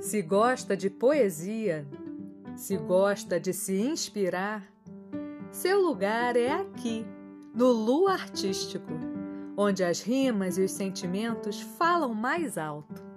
Se gosta de poesia, se gosta de se inspirar, seu lugar é aqui, no Lu Artístico, onde as rimas e os sentimentos falam mais alto.